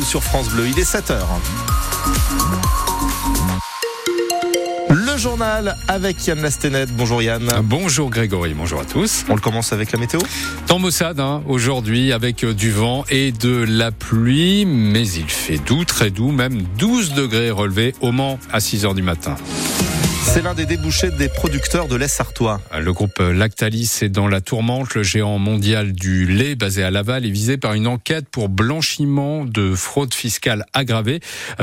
ou sur France Bleu. Il est 7 heures. Le journal avec Yann Lastenet. Bonjour Yann. Bonjour Grégory, bonjour à tous. On le commence avec la météo Temps Mossad hein, aujourd'hui avec euh, du vent et de la pluie, mais il fait doux, très doux, même 12 degrés relevés au Mans à 6 heures du matin. C'est l'un des débouchés des producteurs de lait sartois. Le groupe Lactalis est dans la tourmente. Le géant mondial du lait basé à Laval est visé par une enquête pour blanchiment de fraude fiscale aggravée.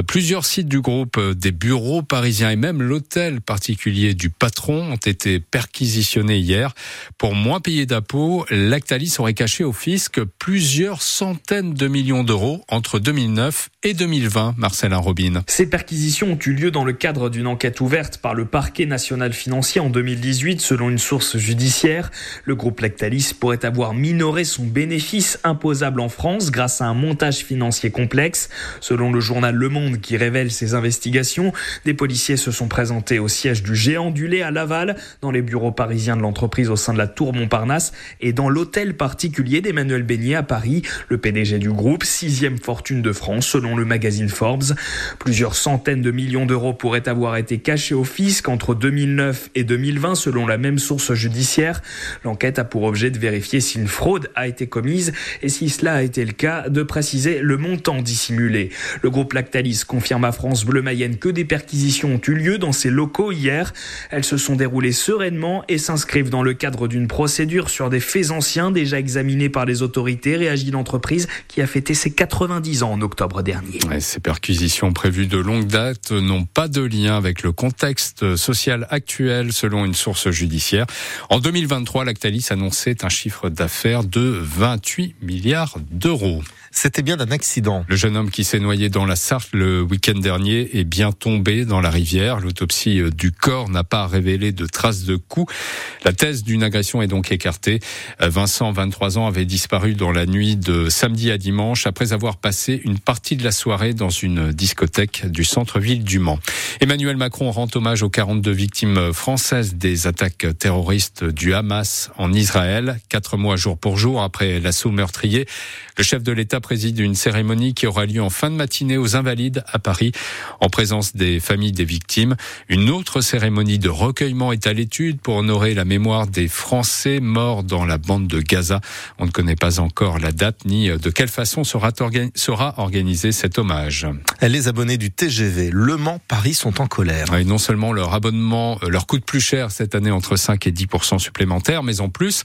Plusieurs sites du groupe, des bureaux parisiens et même l'hôtel particulier du patron ont été perquisitionnés hier. Pour moins payer d'impôts, Lactalis aurait caché au fisc plusieurs centaines de millions d'euros entre 2009 et 2020. Marcelin Robin. Ces perquisitions ont eu lieu dans le cadre d'une enquête ouverte par le parquet national financier en 2018, selon une source judiciaire. Le groupe Lactalis pourrait avoir minoré son bénéfice imposable en France grâce à un montage financier complexe. Selon le journal Le Monde qui révèle ces investigations, des policiers se sont présentés au siège du géant du lait à Laval, dans les bureaux parisiens de l'entreprise au sein de la Tour Montparnasse et dans l'hôtel particulier d'Emmanuel Beignet à Paris, le PDG du groupe, sixième fortune de France selon le magazine Forbes. Plusieurs centaines de millions d'euros pourraient avoir été cachés au fisc qu'entre 2009 et 2020 selon la même source judiciaire. L'enquête a pour objet de vérifier si une fraude a été commise et si cela a été le cas, de préciser le montant dissimulé. Le groupe Lactalis confirme à France Bleu Mayenne que des perquisitions ont eu lieu dans ses locaux hier. Elles se sont déroulées sereinement et s'inscrivent dans le cadre d'une procédure sur des faits anciens déjà examinés par les autorités, réagit l'entreprise qui a fêté ses 90 ans en octobre dernier. ces perquisitions prévues de longue date n'ont pas de lien avec le contexte social actuel selon une source judiciaire. En 2023, Lactalis annonçait un chiffre d'affaires de 28 milliards d'euros. C'était bien d'un accident. Le jeune homme qui s'est noyé dans la Sarthe le week-end dernier est bien tombé dans la rivière. L'autopsie du corps n'a pas révélé de traces de coups. La thèse d'une agression est donc écartée. Vincent, 23 ans, avait disparu dans la nuit de samedi à dimanche après avoir passé une partie de la soirée dans une discothèque du centre-ville du Mans. Emmanuel Macron rend hommage aux 42 victimes françaises des attaques terroristes du Hamas en Israël. Quatre mois jour pour jour après l'assaut meurtrier, le chef de l'État préside une cérémonie qui aura lieu en fin de matinée aux Invalides à Paris, en présence des familles des victimes. Une autre cérémonie de recueillement est à l'étude pour honorer la mémoire des Français morts dans la bande de Gaza. On ne connaît pas encore la date ni de quelle façon sera, sera organisé cet hommage. Les abonnés du TGV Le Mans-Paris sont en colère. Et non seulement leur abonnement euh, leur coûte plus cher cette année entre 5 et 10 supplémentaires, mais en plus,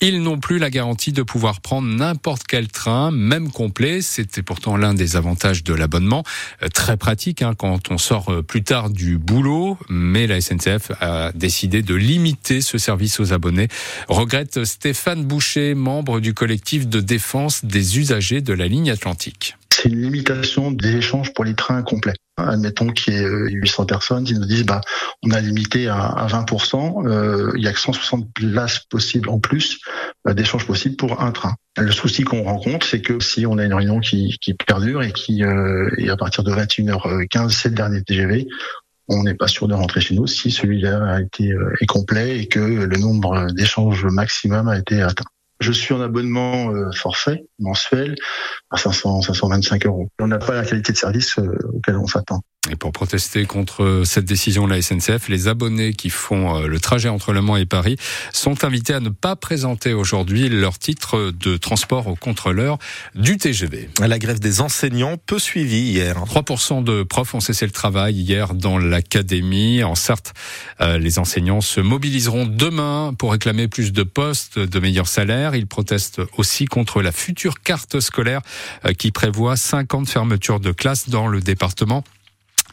ils n'ont plus la garantie de pouvoir prendre n'importe quel train, même complet. C'était pourtant l'un des avantages de l'abonnement. Euh, très pratique hein, quand on sort euh, plus tard du boulot, mais la SNCF a décidé de limiter ce service aux abonnés. Regrette Stéphane Boucher, membre du collectif de défense des usagers de la ligne Atlantique c'est une limitation des échanges pour les trains complets. Admettons qu'il y ait 800 personnes, ils nous disent bah on a limité à, 20%, euh, il y a que 160 places possibles en plus euh, d'échanges possibles pour un train. Le souci qu'on rencontre, c'est que si on a une réunion qui, qui perdure et qui euh, et à partir de 21h15, c'est le dernier TGV, on n'est pas sûr de rentrer chez nous si celui-là a été euh, est complet et que le nombre d'échanges maximum a été atteint. Je suis en abonnement euh, forfait mensuel à 500, 525 euros. On n'a pas la qualité de service euh, auquel on s'attend. Et pour protester contre cette décision de la SNCF, les abonnés qui font euh, le trajet entre Le Mans et Paris sont invités à ne pas présenter aujourd'hui leur titre de transport au contrôleur du TGV. La grève des enseignants peu suivie hier. 3% de profs ont cessé le travail hier dans l'académie. En Sarthe, euh, les enseignants se mobiliseront demain pour réclamer plus de postes, de meilleurs salaires. Ils protestent aussi contre la future carte scolaire euh, qui prévoit 50 fermetures de classes dans le département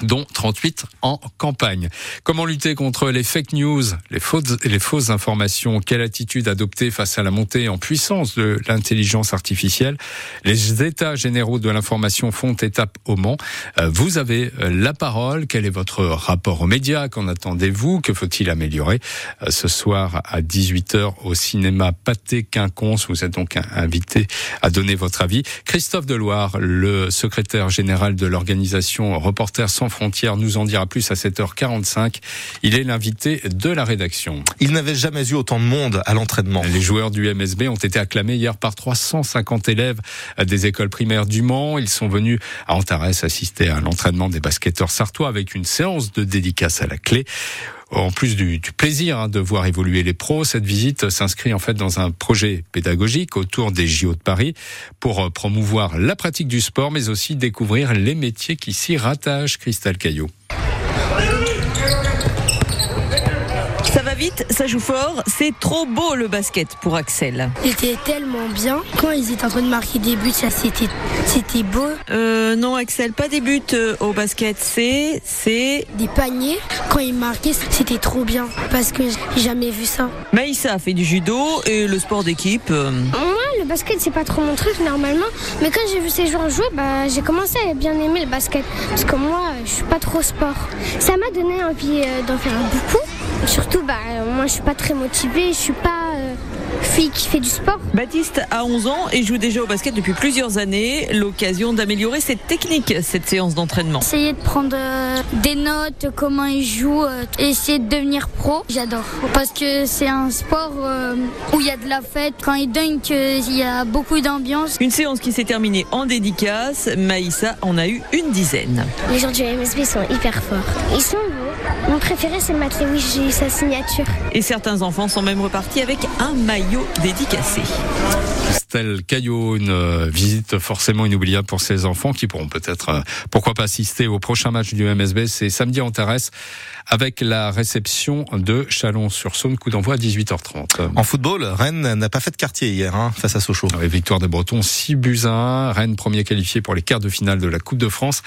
dont 38 en campagne. Comment lutter contre les fake news, les fausses, les fausses informations? Quelle attitude adopter face à la montée en puissance de l'intelligence artificielle? Les états généraux de l'information font étape au Mans. Euh, vous avez euh, la parole. Quel est votre rapport aux médias? Qu'en attendez-vous? Que faut-il améliorer? Euh, Ce soir à 18h au cinéma Pâté Quinconce, vous êtes donc invité à donner votre avis. Christophe Deloire, le secrétaire général de l'organisation Reporters sans sans frontières nous en dira plus à 7h45. Il est l'invité de la rédaction. Il n'avait jamais eu autant de monde à l'entraînement. Les joueurs du MSB ont été acclamés hier par 350 élèves des écoles primaires du Mans. Ils sont venus à Antares assister à l'entraînement des basketteurs sartois avec une séance de dédicace à la clé. En plus du, plaisir hein, de voir évoluer les pros, cette visite s'inscrit en fait dans un projet pédagogique autour des JO de Paris pour euh, promouvoir la pratique du sport, mais aussi découvrir les métiers qui s'y rattachent. Cristal Caillot. Vite, ça joue fort. C'est trop beau le basket pour Axel. C'était tellement bien. Quand ils étaient en train de marquer des buts, ça c'était, c'était beau. Euh, non, Axel, pas des buts euh, au basket. C'est, c'est des paniers. Quand ils marquaient, c'était trop bien parce que j'ai jamais vu ça. Maïssa a fait du judo et le sport d'équipe. Euh. Le basket, c'est pas trop mon truc normalement. Mais quand j'ai vu ces joueurs jouer, bah, j'ai commencé à bien aimer le basket. Parce que moi, je suis pas trop sport. Ça m'a donné envie d'en faire beaucoup. Surtout, bah, moi je suis pas très motivée, je suis pas euh, fille qui fait du sport. Baptiste a 11 ans et joue déjà au basket depuis plusieurs années. L'occasion d'améliorer cette technique, cette séance d'entraînement. Essayer de prendre euh, des notes, comment il joue, euh, essayer de devenir pro, j'adore. Parce que c'est un sport où il y a de la fête. Quand il dunk, il y a beaucoup d'ambiance. Une séance qui s'est terminée en dédicace. Maïssa en a eu une dizaine. Les gens du MSB sont hyper forts. Ils sont beaux. Mon préféré, c'est Matt Lewis sa signature. Et certains enfants sont même repartis avec un maillot dédicacé. Christelle Caillot, une euh, visite forcément inoubliable pour ces enfants qui pourront peut-être, euh, pourquoi pas assister au prochain match du MSB. C'est samedi en Thérèse avec la réception de Chalon-sur-Saône, coup d'envoi à 18h30. En football, Rennes n'a pas fait de quartier hier hein, face à Sochaux. Oui, victoire des Bretons, 6 buts à 1. Rennes premier qualifié pour les quarts de finale de la Coupe de France.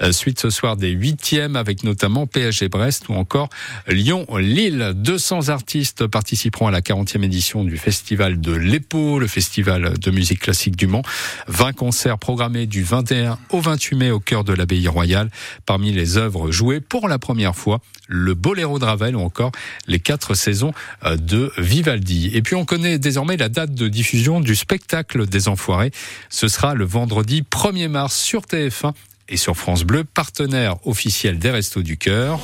Euh, suite ce soir des huitièmes avec notamment PSG Brest ou encore Lyon-Lille. 200 artistes participeront à la 40e édition du festival de l'EPO, le festival de musique classique du Mans. 20 concerts programmés du 21 au 28 mai au cœur de l'abbaye royale. Parmi les œuvres jouées pour la première fois, le Boléro de Ravel ou encore les quatre saisons euh, de Vivaldi. Et puis on connaît désormais la date de diffusion du spectacle des Enfoirés. Ce sera le vendredi 1er mars sur TF1 et sur France Bleu, partenaire officiel des Restos du Cœur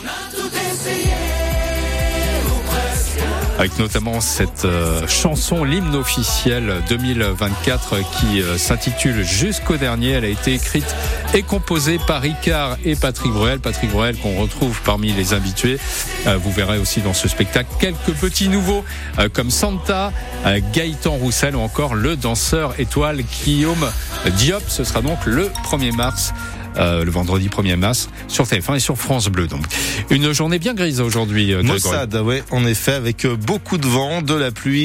avec notamment cette euh, chanson, l'hymne officiel 2024 qui euh, s'intitule Jusqu'au dernier. Elle a été écrite et composée par Ricard et Patrick Bruel. Patrick Bruel qu'on retrouve parmi les habitués. Euh, vous verrez aussi dans ce spectacle quelques petits nouveaux comme Santa, Gaëtan Roussel ou encore le danseur étoile Guillaume Diop. Ce sera donc le 1er mars euh, le vendredi 1er mars sur TF1 et sur France Bleu. Donc une journée bien grise aujourd'hui. Mossad, ouais, en effet, avec beaucoup de vent, de la pluie.